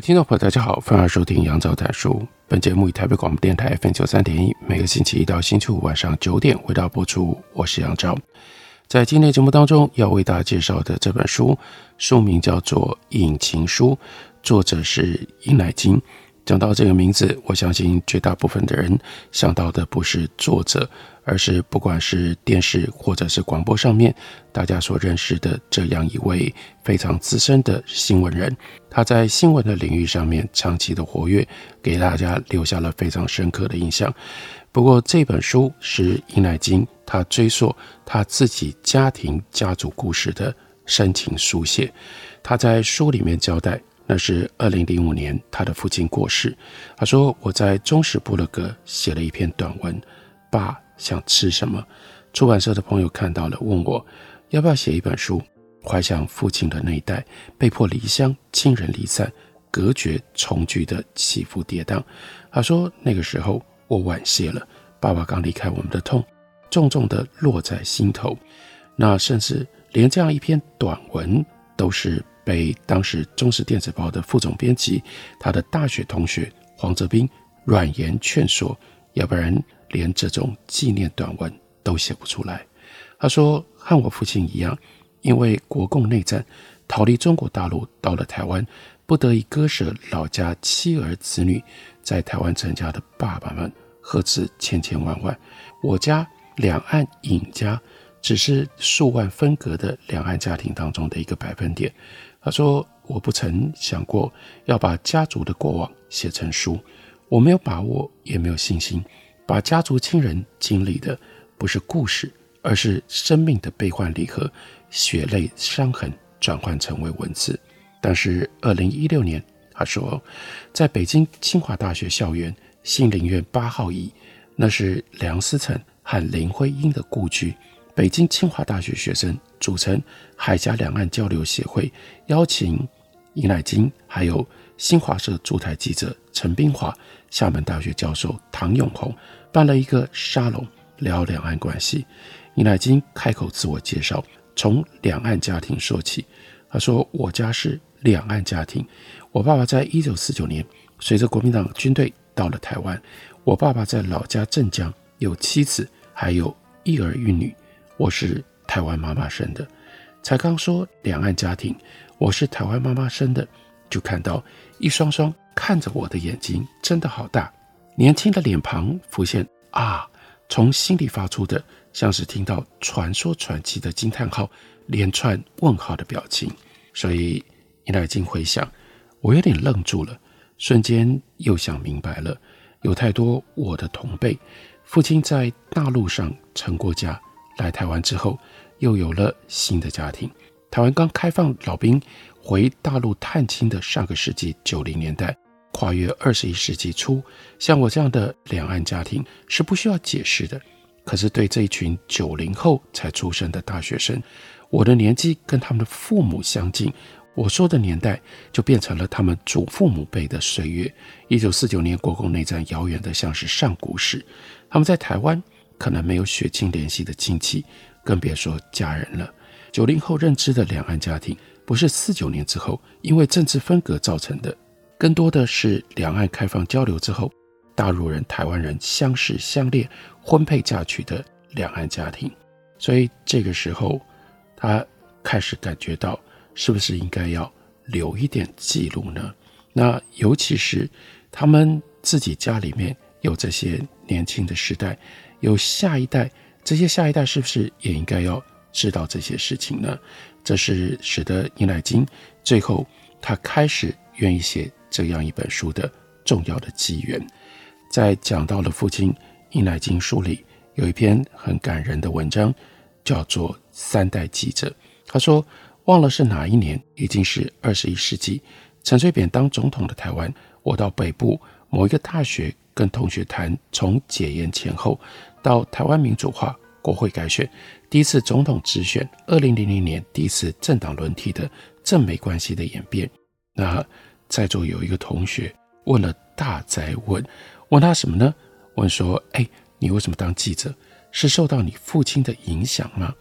听众朋友，大家好，欢迎收听杨照谈书。本节目以台北广播电台 FM 九三点一，每个星期一到星期五晚上九点为大家播出。我是杨照，在今天节目当中要为大家介绍的这本书，书名叫做《引擎书》，作者是尹乃菁。讲到这个名字，我相信绝大部分的人想到的不是作者，而是不管是电视或者是广播上面大家所认识的这样一位非常资深的新闻人。他在新闻的领域上面长期的活跃，给大家留下了非常深刻的印象。不过这本书是伊乃金他追溯他自己家庭家族故事的深情书写。他在书里面交代。那是二零零五年，他的父亲过世。他说：“我在中时部落格写了一篇短文，爸想吃什么？”出版社的朋友看到了，问我要不要写一本书，怀想父亲的那一代被迫离乡、亲人离散、隔绝、重聚的起伏跌宕。他说：“那个时候我晚谢了，爸爸刚离开我们的痛，重重地落在心头。那甚至连这样一篇短文都是。”被当时《中时电子报》的副总编辑，他的大学同学黄泽斌软言劝说，要不然连这种纪念短文都写不出来。他说，和我父亲一样，因为国共内战逃离中国大陆，到了台湾，不得已割舍老家妻儿子女，在台湾成家的爸爸们，何止千千万万？我家两岸尹家，只是数万分隔的两岸家庭当中的一个百分点。他说：“我不曾想过要把家族的过往写成书，我没有把握，也没有信心，把家族亲人经历的不是故事，而是生命的悲欢离合、血泪伤痕转换成为文字。但是，二零一六年，他说，在北京清华大学校园杏林院八号乙，那是梁思成和林徽因的故居。”北京清华大学学生组成海峡两岸交流协会，邀请尹乃菁，还有新华社驻台记者陈冰华、厦门大学教授唐永红，办了一个沙龙，聊两岸关系。尹乃菁开口自我介绍，从两岸家庭说起。他说：“我家是两岸家庭，我爸爸在一九四九年随着国民党军队到了台湾，我爸爸在老家镇江有妻子，还有一儿一女。”我是台湾妈妈生的，才刚说两岸家庭，我是台湾妈妈生的，就看到一双双看着我的眼睛，真的好大，年轻的脸庞浮现啊，从心里发出的像是听到传说传奇的惊叹号，连串问号的表情，所以尹乃菁回想，我有点愣住了，瞬间又想明白了，有太多我的同辈，父亲在大陆上成过家。来台湾之后，又有了新的家庭。台湾刚开放老兵回大陆探亲的上个世纪九零年代，跨越二十一世纪初，像我这样的两岸家庭是不需要解释的。可是对这一群九零后才出生的大学生，我的年纪跟他们的父母相近，我说的年代就变成了他们祖父母辈的岁月。一九四九年国共内战遥远的像是上古时，他们在台湾。可能没有血亲联系的亲戚，更别说家人了。九零后认知的两岸家庭，不是四九年之后因为政治分隔造成的，更多的是两岸开放交流之后，大陆人、台湾人相识相恋、婚配嫁娶的两岸家庭。所以这个时候，他开始感觉到，是不是应该要留一点记录呢？那尤其是他们自己家里面有这些年轻的时代。有下一代，这些下一代是不是也应该要知道这些事情呢？这是使得尹乃金最后他开始愿意写这样一本书的重要的机缘。在讲到了父亲尹乃金书里有一篇很感人的文章，叫做《三代记者》。他说：“忘了是哪一年，已经是二十一世纪。陈水扁当总统的台湾，我到北部某一个大学跟同学谈，从解严前后到台湾民主化、国会改选、第一次总统直选、二零零零年第一次政党轮替的政美关系的演变。那在座有一个同学问了大哉问，问他什么呢？问说：“哎，你为什么当记者？是受到你父亲的影响吗？”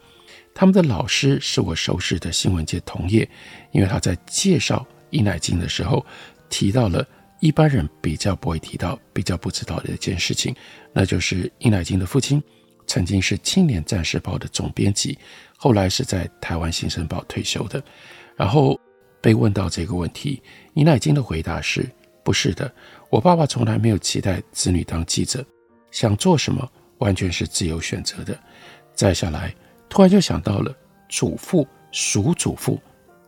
他们的老师是我熟识的新闻界同业，因为他在介绍伊乃金的时候提到了一般人比较不会提到、比较不知道的一件事情，那就是尹乃菁的父亲曾经是《青年战士报》的总编辑，后来是在台湾《新生报》退休的。然后被问到这个问题，尹乃菁的回答是：“不是的。”我爸爸从来没有期待子女当记者，想做什么完全是自由选择的。再下来，突然就想到了祖父、叔祖父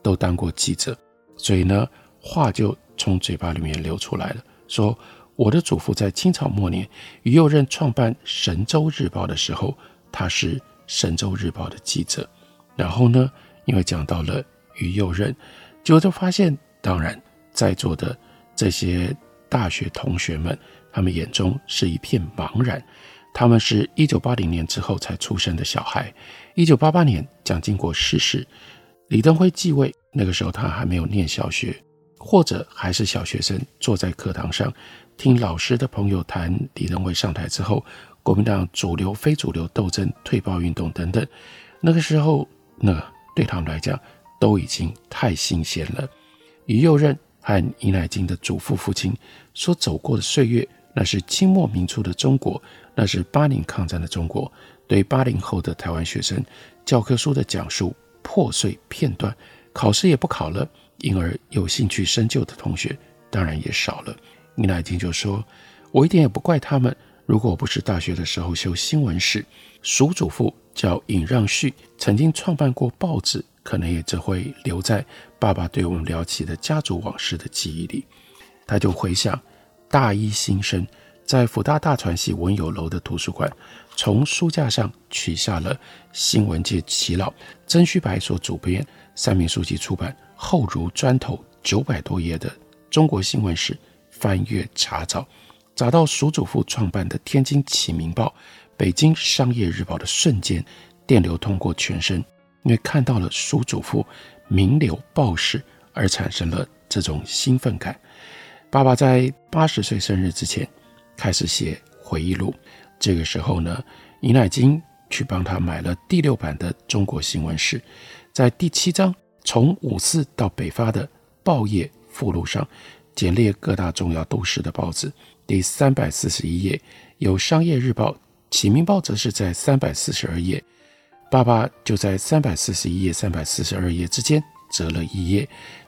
都当过记者，所以呢，话就从嘴巴里面流出来了，说我的祖父在清朝末年，于右任创办《神州日报》的时候，他是《神州日报》的记者。然后呢，因为讲到了于右任，结果就发现，当然在座的这些。大学同学们，他们眼中是一片茫然。他们是一九八零年之后才出生的小孩。一九八八年，蒋经国逝世，李登辉继位。那个时候他还没有念小学，或者还是小学生，坐在课堂上听老师的朋友谈李登辉上台之后，国民党主流、非主流斗争、退报运动等等。那个时候，那对他们来讲都已经太新鲜了。于右任。和尹乃菁的祖父父亲所走过的岁月，那是清末民初的中国，那是八年抗战的中国。对八零后的台湾学生，教科书的讲述破碎片段，考试也不考了，因而有兴趣深究的同学当然也少了。尹乃菁就说：“我一点也不怪他们。如果我不是大学的时候修新闻史，叔祖父叫尹让旭，曾经创办过报纸。”可能也只会留在爸爸对我们聊起的家族往事的记忆里。他就回想大一新生在辅大大传系文友楼的图书馆，从书架上取下了新闻界耆老曾虚白所主编、三民书籍出版、厚如砖头九百多页的《中国新闻史》，翻阅查找，找到叔祖父创办的《天津启明报》、《北京商业日报》的瞬间，电流通过全身。因为看到了叔祖父名流报史，而产生了这种兴奋感。爸爸在八十岁生日之前开始写回忆录，这个时候呢，尹乃菁去帮他买了第六版的《中国新闻史》，在第七章从五四到北伐的报业附录上，简列各大重要都市的报纸。第三百四十一页有《商业日报》，《启明报》则是在三百四十二页。爸爸就在三百四十一页、三百四十二页之间折了一页，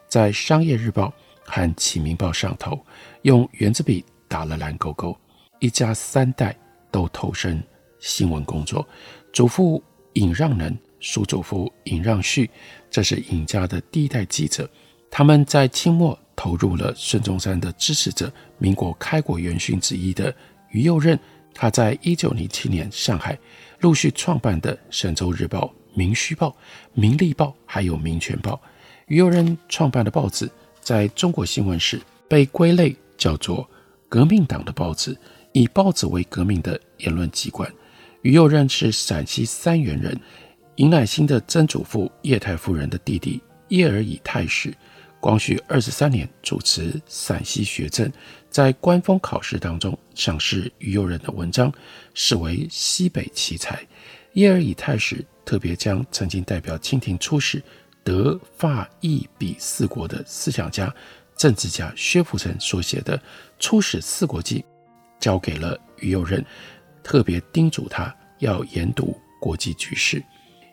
在《商业日报》和《启明报》上头用圆珠笔打了蓝勾勾。一家三代都投身新闻工作，祖父尹让能，叔祖父尹让旭，这是尹家的第一代记者。他们在清末投入了孙中山的支持者、民国开国元勋之一的于右任。他在一九零七年上海。陆续创办的《神州日报》《民须报》《民力报》还有《民权报》，于右任创办的报纸，在中国新闻史被归类叫做革命党的报纸，以报纸为革命的言论机关。于右任是陕西三原人，尹乃新的曾祖父叶太夫人的弟弟叶尔以太史。光绪二十三年主持陕西学政，在官方考试当中赏识于右任的文章，视为西北奇才。叶尔以太史特别将曾经代表清廷出使德法意比四国的思想家、政治家薛福成所写的《出使四国记》交给了于右任，特别叮嘱他要研读国际局势。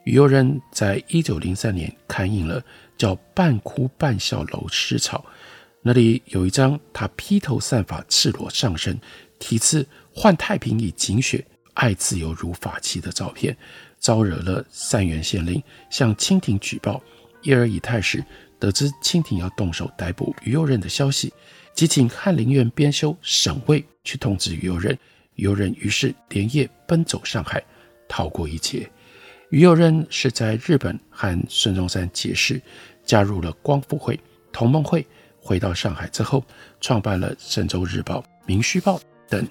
于右任在一九零三年刊印了叫《半哭半笑楼诗草》，那里有一张他披头散发、赤裸上身，题字“换太平以警雪，爱自由如法器”的照片，招惹了三原县令向清廷举报。叶尔以太史得知清廷要动手逮捕于右任的消息，即请翰林院编修沈卫去通知于右任。于右任于是连夜奔走上海，逃过一劫。于右任是在日本和孙中山结识，加入了光复会、同盟会，回到上海之后，创办了《神州日报》《民须报》等。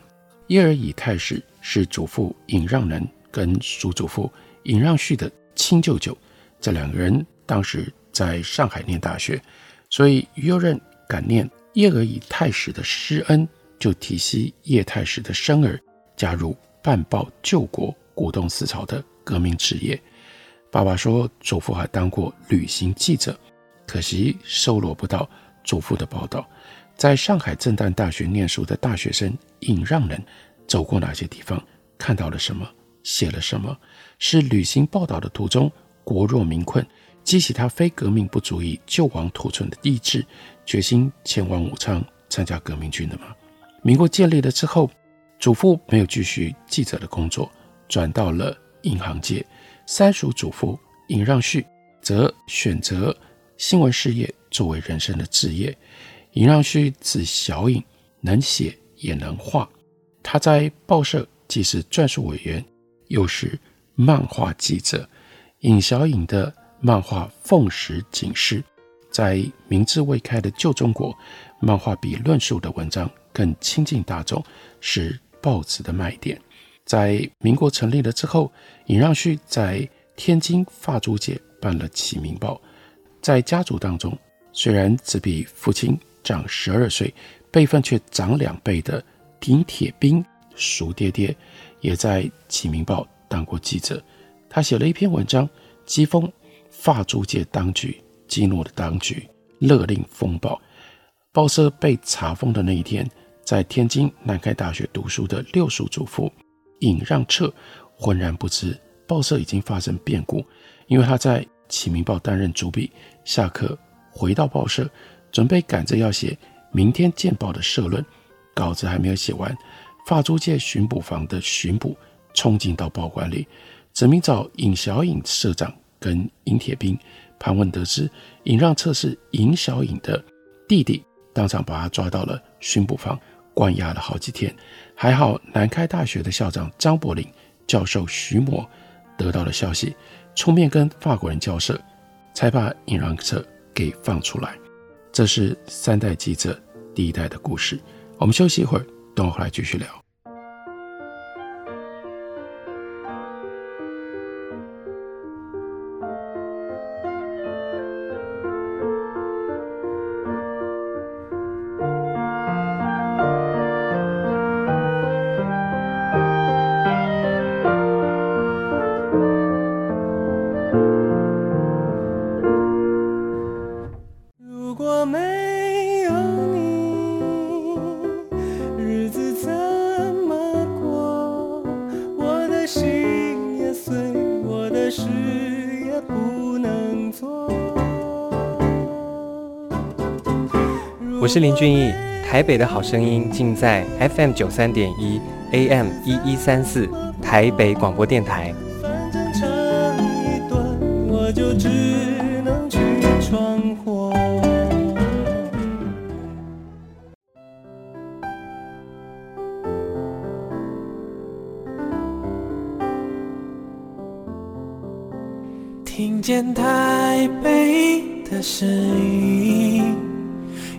叶尔以太史是祖父尹让仁跟叔祖父尹让旭的亲舅舅，这两个人当时在上海念大学，所以于右任感念叶尔以太史的师恩，就提携叶太史的生儿加入办报救国、鼓动思潮的革命职业。爸爸说，祖父还当过旅行记者，可惜收罗不到。祖父的报道，在上海震旦大学念书的大学生尹让人走过哪些地方，看到了什么，写了什么？是旅行报道的途中，国弱民困，激起他非革命不足以救亡图存的意志，决心前往武昌参加革命军的吗？民国建立了之后，祖父没有继续记者的工作，转到了银行界。三叔祖父尹让旭则选择新闻事业。作为人生的志业，尹让旭字小尹，能写也能画。他在报社既是撰述委员，又是漫画记者。尹小尹的漫画《奉使警示》在明治未开的旧中国，漫画比论述的文章更亲近大众，是报纸的卖点。在民国成立了之后，尹让旭在天津法租界办了《启明报》，在家族当中。虽然只比父亲长十二岁，辈分却长两倍的丁铁兵叔爹爹，也在《启明报》当过记者。他写了一篇文章，讥讽法租界当局，激怒了当局，勒令封报。报社被查封的那一天，在天津南开大学读书的六叔祖父尹让彻浑然不知报社已经发生变故，因为他在《启明报》担任主笔，下课。回到报社，准备赶着要写明天见报的社论，稿子还没有写完，法租界巡捕房的巡捕冲进到报馆里，指名找尹小尹社长跟尹铁兵，盘问得知尹让彻是尹小尹的弟弟，当场把他抓到了巡捕房，关押了好几天。还好南开大学的校长张伯苓教授徐模得到了消息，出面跟法国人交涉，才把引狼者。给放出来，这是三代记者第一代的故事。我们休息一会儿，等我回来继续聊。我是林俊逸，台北的好声音尽在 FM 九三点一 AM 一一三四台北广播电台。听见台北的声音。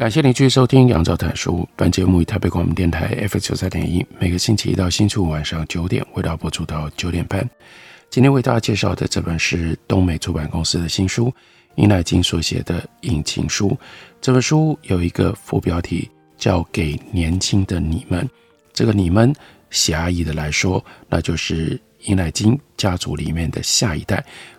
感谢您继续收听《杨照谈书》。本节目以台北广播电台 F 九三点一，每个星期一到星期五晚上九点，为大家播出到九点半。今天为大家介绍的这本是东美出版公司的新书，尹乃菁所写的《引情书》。这本书有一个副标题叫“给年轻的你们”。这个“你们”狭义的来说，那就是尹乃菁家族里面的下一代；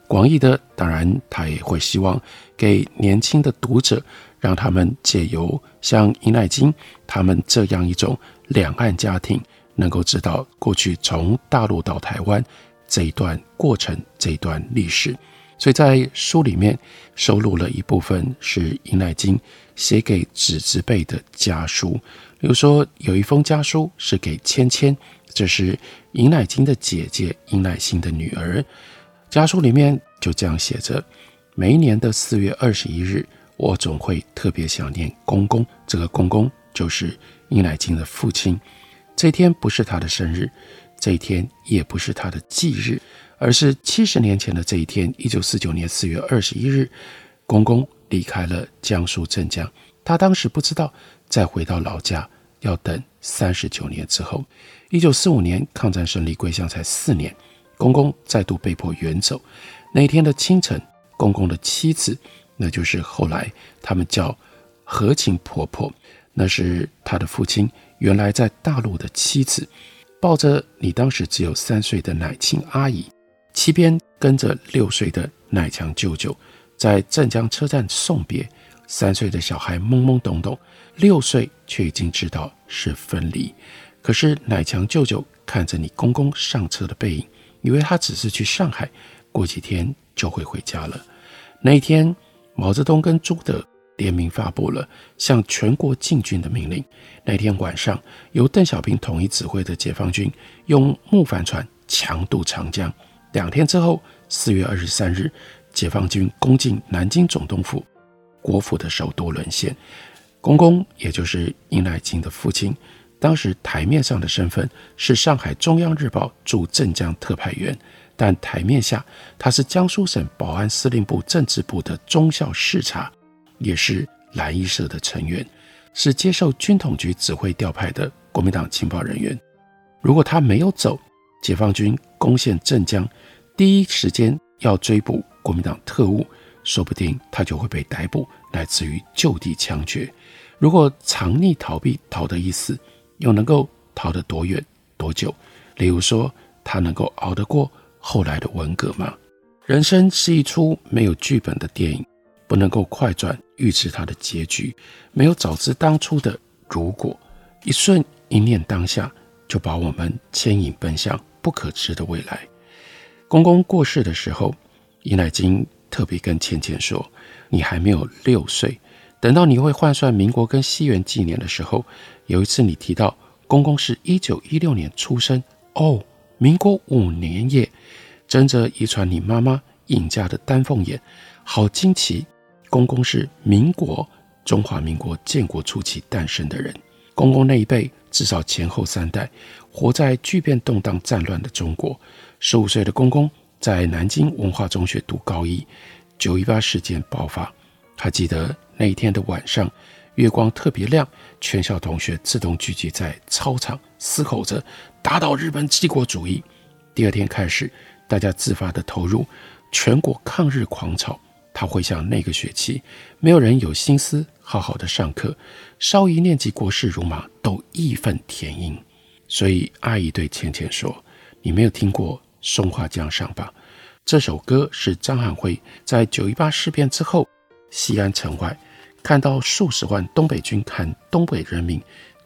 广义的，当然他也会希望给年轻的读者。让他们借由像尹乃菁他们这样一种两岸家庭，能够知道过去从大陆到台湾这一段过程，这一段历史。所以在书里面收录了一部分是尹乃菁写给子侄辈的家书，比如说有一封家书是给芊芊，这是尹乃菁的姐姐尹乃馨的女儿。家书里面就这样写着：每一年的四月二十一日，我总会特别想念公公。这个公公就是尹乃金的父亲。这天不是他的生日，这一天也不是他的忌日。而是七十年前的这一天，一九四九年四月二十一日，公公离开了江苏镇江。他当时不知道，再回到老家要等三十九年之后。一九四五年抗战胜利归乡才四年，公公再度被迫远走。那天的清晨，公公的妻子，那就是后来他们叫和情婆婆，那是他的父亲原来在大陆的妻子，抱着你当时只有三岁的乃沁阿姨。七边跟着六岁的乃强舅舅在镇江车站送别，三岁的小孩懵懵懂懂，六岁却已经知道是分离。可是乃强舅舅看着你公公上车的背影，以为他只是去上海，过几天就会回家了。那一天，毛泽东跟朱德联名发布了向全国进军的命令。那天晚上，由邓小平统一指挥的解放军用木帆船强渡长江。两天之后，四月二十三日，解放军攻进南京总督府，国府的首都沦陷。公公，也就是殷乃菁的父亲，当时台面上的身份是上海中央日报驻镇江特派员，但台面下他是江苏省保安司令部政治部的中校视察，也是蓝衣社的成员，是接受军统局指挥调派的国民党情报人员。如果他没有走，解放军攻陷镇江，第一时间要追捕国民党特务，说不定他就会被逮捕，乃至于就地枪决。如果藏匿逃避，逃得一死，又能够逃得多远多久？例如说，他能够熬得过后来的文革吗？人生是一出没有剧本的电影，不能够快转预知它的结局，没有早知当初的如果，一瞬一念当下，就把我们牵引奔向。不可知的未来。公公过世的时候，尹乃菁特别跟芊芊说：“你还没有六岁，等到你会换算民国跟西元纪年的时候，有一次你提到公公是一九一六年出生，哦，民国五年夜，真着遗传你妈妈尹家的丹凤眼，好惊奇！公公是民国中华民国建国初期诞生的人，公公那一辈至少前后三代。”活在巨变动荡、战乱的中国，十五岁的公公在南京文化中学读高一，九一八事件爆发。他记得那一天的晚上，月光特别亮，全校同学自动聚集在操场，嘶吼着打倒日本帝国主义。第二天开始，大家自发地投入全国抗日狂潮。他回想那个学期，没有人有心思好好的上课，稍一念及国事如马，都义愤填膺。所以阿姨对倩倩说：“你没有听过《松花江上》吧？这首歌是张汉辉在九一八事变之后，西安城外看到数十万东北军和东北人民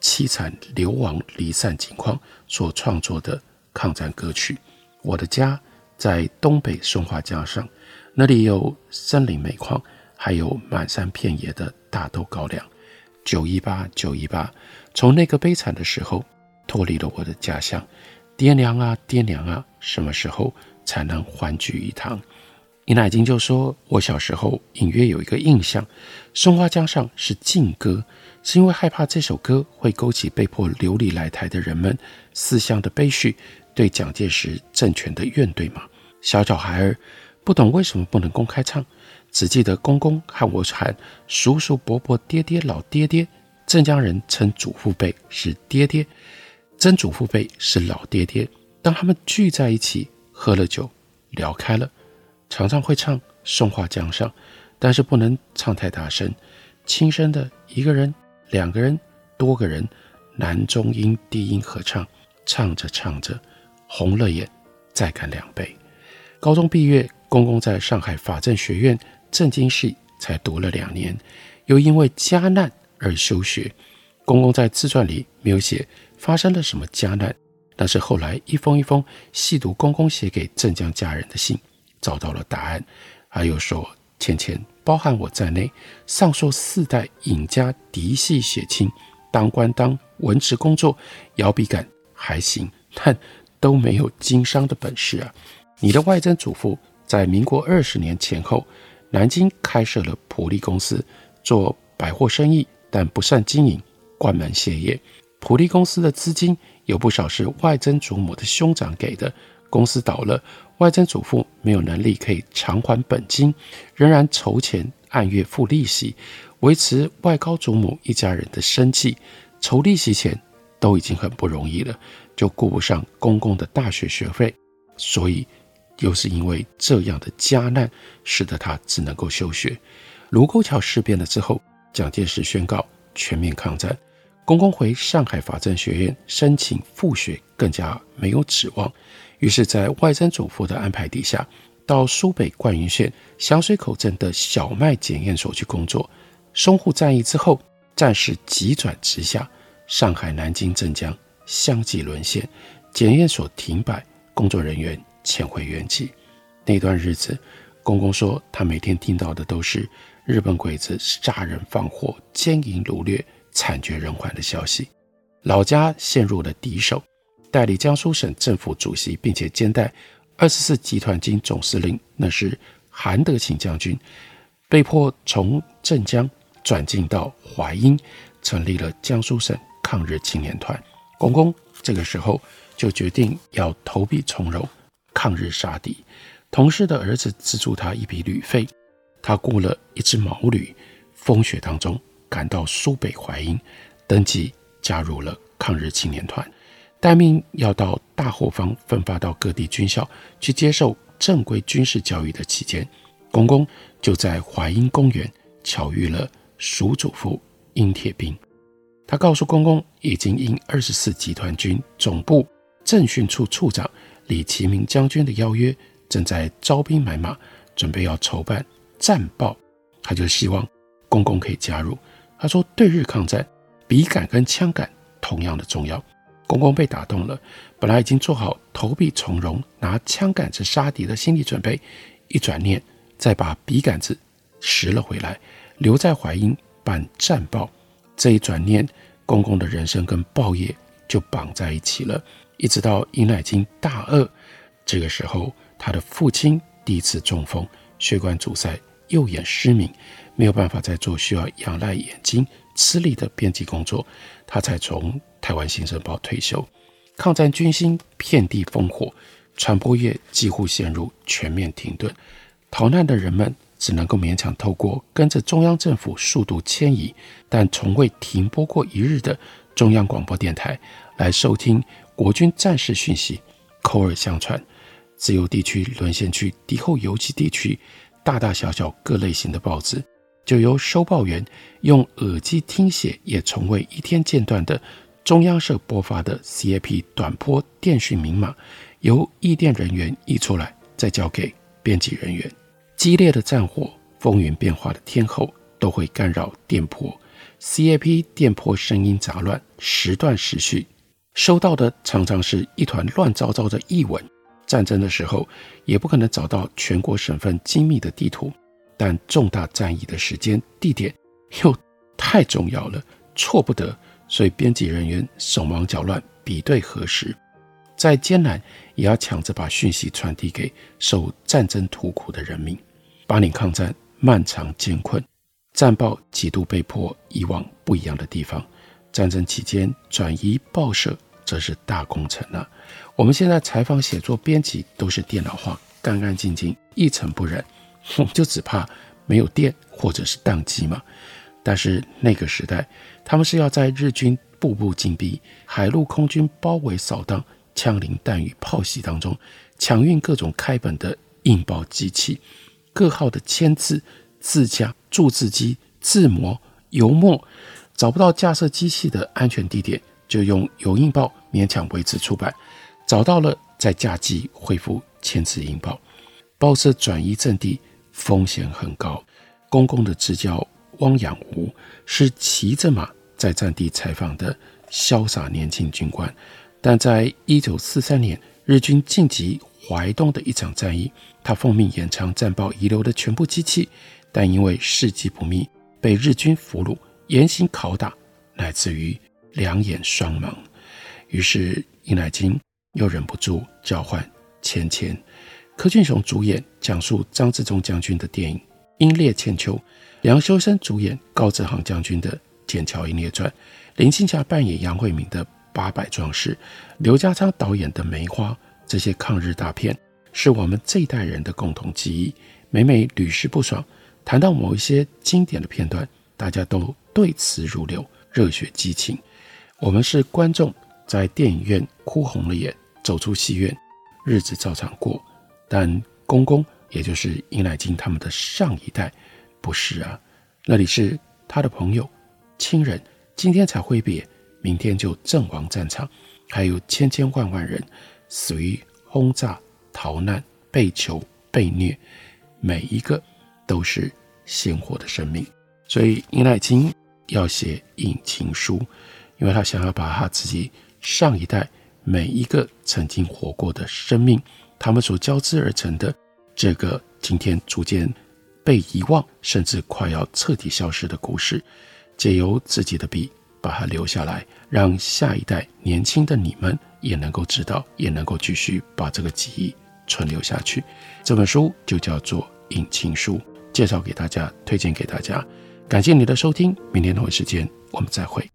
凄惨流亡离散境况所创作的抗战歌曲。我的家在东北松花江上，那里有森林煤矿，还有满山遍野的大豆高粱。九一八，九一八，从那个悲惨的时候。”脱离了我的家乡，爹娘啊，爹娘啊，什么时候才能欢聚一堂？尹乃菁就说：“我小时候隐约有一个印象，《松花江上》是禁歌，是因为害怕这首歌会勾起被迫流离来台的人们思乡的悲绪，对蒋介石政权的怨怼吗。小小孩儿不懂为什么不能公开唱，只记得公公和我喊叔叔伯伯爹爹老爹爹，镇江人称祖父辈是爹爹。”曾祖父辈是老爹爹，当他们聚在一起喝了酒，聊开了，常常会唱《松花江上》，但是不能唱太大声，轻声的一个人、两个人、多个人，男中音、低音合唱，唱着唱着，红了眼，再干两杯。高中毕业，公公在上海法政学院政经系才读了两年，又因为家难而休学。公公在自传里没有写。发生了什么家难，但是后来一封一封细读公公写给镇江家人的信，找到了答案。还有说，钱钱包含我在内，上述四代尹家嫡系血亲，当官当文职工作，摇笔杆还行，但都没有经商的本事啊。你的外曾祖父在民国二十年前后，南京开设了普利公司，做百货生意，但不善经营，关门歇业。普利公司的资金有不少是外曾祖母的兄长给的，公司倒了，外曾祖父没有能力可以偿还本金，仍然筹钱按月付利息，维持外高祖母一家人的生计。筹利息钱都已经很不容易了，就顾不上公公的大学学费，所以又是因为这样的家难，使得他只能够休学。卢沟桥事变了之后，蒋介石宣告全面抗战。公公回上海法政学院申请复学，更加没有指望。于是，在外曾祖父的安排底下，到苏北灌云县响水口镇的小麦检验所去工作。淞沪战役之后，战事急转直下，上海、南京、镇江相继沦陷，检验所停摆，工作人员迁回原籍。那段日子，公公说他每天听到的都是日本鬼子杀人放火、奸淫掳掠。惨绝人寰的消息，老家陷入了敌手。代理江苏省政府主席，并且兼代二十四集团军总司令，那是韩德勤将军，被迫从镇江转进到淮阴，成立了江苏省抗日青年团。公公这个时候就决定要投笔从戎，抗日杀敌。同事的儿子资助他一笔旅费，他雇了一支毛驴，风雪当中。赶到苏北淮阴，登记加入了抗日青年团，待命要到大后方分发到各地军校去接受正规军事教育的期间，公公就在淮阴公园巧遇了叔祖父殷铁兵。他告诉公公，已经应二十四集团军总部政训处处长李其明将军的邀约，正在招兵买马，准备要筹办战报。他就希望公公可以加入。他说：“对日抗战，笔杆跟枪杆同样的重要。”公公被打动了，本来已经做好投笔从戎、拿枪杆子杀敌的心理准备，一转念，再把笔杆子拾了回来，留在淮阴办战报。这一转念，公公的人生跟报业就绑在一起了。一直到尹乃金大二，这个时候，他的父亲第一次中风，血管阻塞，右眼失明。没有办法再做需要仰赖眼睛吃力的编辑工作，他才从台湾新生报退休。抗战军心遍地烽火，传播业几乎陷入全面停顿，逃难的人们只能够勉强透过跟着中央政府速度迁移，但从未停播过一日的中央广播电台来收听国军战事讯息。口耳相传，自由地区、沦陷区、敌后游击地区，大大小小各类型的报纸。就由收报员用耳机听写，也从未一天间断的中央社播发的 CAP 短波电讯明码，由译电人员译出来，再交给编辑人员。激烈的战火、风云变化的天候，都会干扰电波。CAP 电波声音杂乱，时断时续，收到的常常是一团乱糟糟的译文。战争的时候，也不可能找到全国省份精密的地图。但重大战役的时间、地点又太重要了，错不得，所以编辑人员手忙脚乱，比对核实，再艰难也要抢着把讯息传递给受战争荼苦的人民。八年抗战漫长艰困，战报几度被迫移往不一样的地方。战争期间转移报社，则是大工程啊！我们现在采访、写作、编辑都是电脑化，干干净净，一尘不染。我们就只怕没有电或者是宕机嘛。但是那个时代，他们是要在日军步步紧逼、海陆空军包围扫荡、枪林弹雨炮袭当中，抢运各种开本的印报机器、各号的签字、字架、注字机、字模、油墨，找不到架设机器的安全地点，就用油印报勉强维持出版。找到了，再架机恢复签字印报。报社转移阵地。风险很高。公公的支教汪养吾是骑着马在战地采访的潇洒年轻军官，但在一九四三年日军进击淮东的一场战役，他奉命延长战报遗留的全部机器，但因为事迹不密，被日军俘虏，严刑拷打，乃至于两眼双盲。于是殷乃金又忍不住叫唤芊芊。柯俊雄主演讲述张自忠将军的电影《英烈千秋》，梁修身主演高志航将军的《剑桥英烈传》，林青霞扮演杨惠敏的《八百壮士》，刘家昌导演的《梅花》，这些抗日大片是我们这一代人的共同记忆。每每屡试不爽，谈到某一些经典的片段，大家都对词如流，热血激情。我们是观众，在电影院哭红了眼，走出戏院，日子照常过。但公公，也就是殷乃金他们的上一代，不是啊，那里是他的朋友、亲人，今天才挥别，明天就阵亡战场，还有千千万万人死于轰炸、逃难、被囚、被虐，每一个都是鲜活的生命。所以殷乃金要写引情书，因为他想要把他自己上一代每一个曾经活过的生命。他们所交织而成的这个今天逐渐被遗忘，甚至快要彻底消失的故事，借由自己的笔把它留下来，让下一代年轻的你们也能够知道，也能够继续把这个记忆存留下去。这本书就叫做《引擎书》，介绍给大家，推荐给大家。感谢你的收听，明天同一时间我们再会。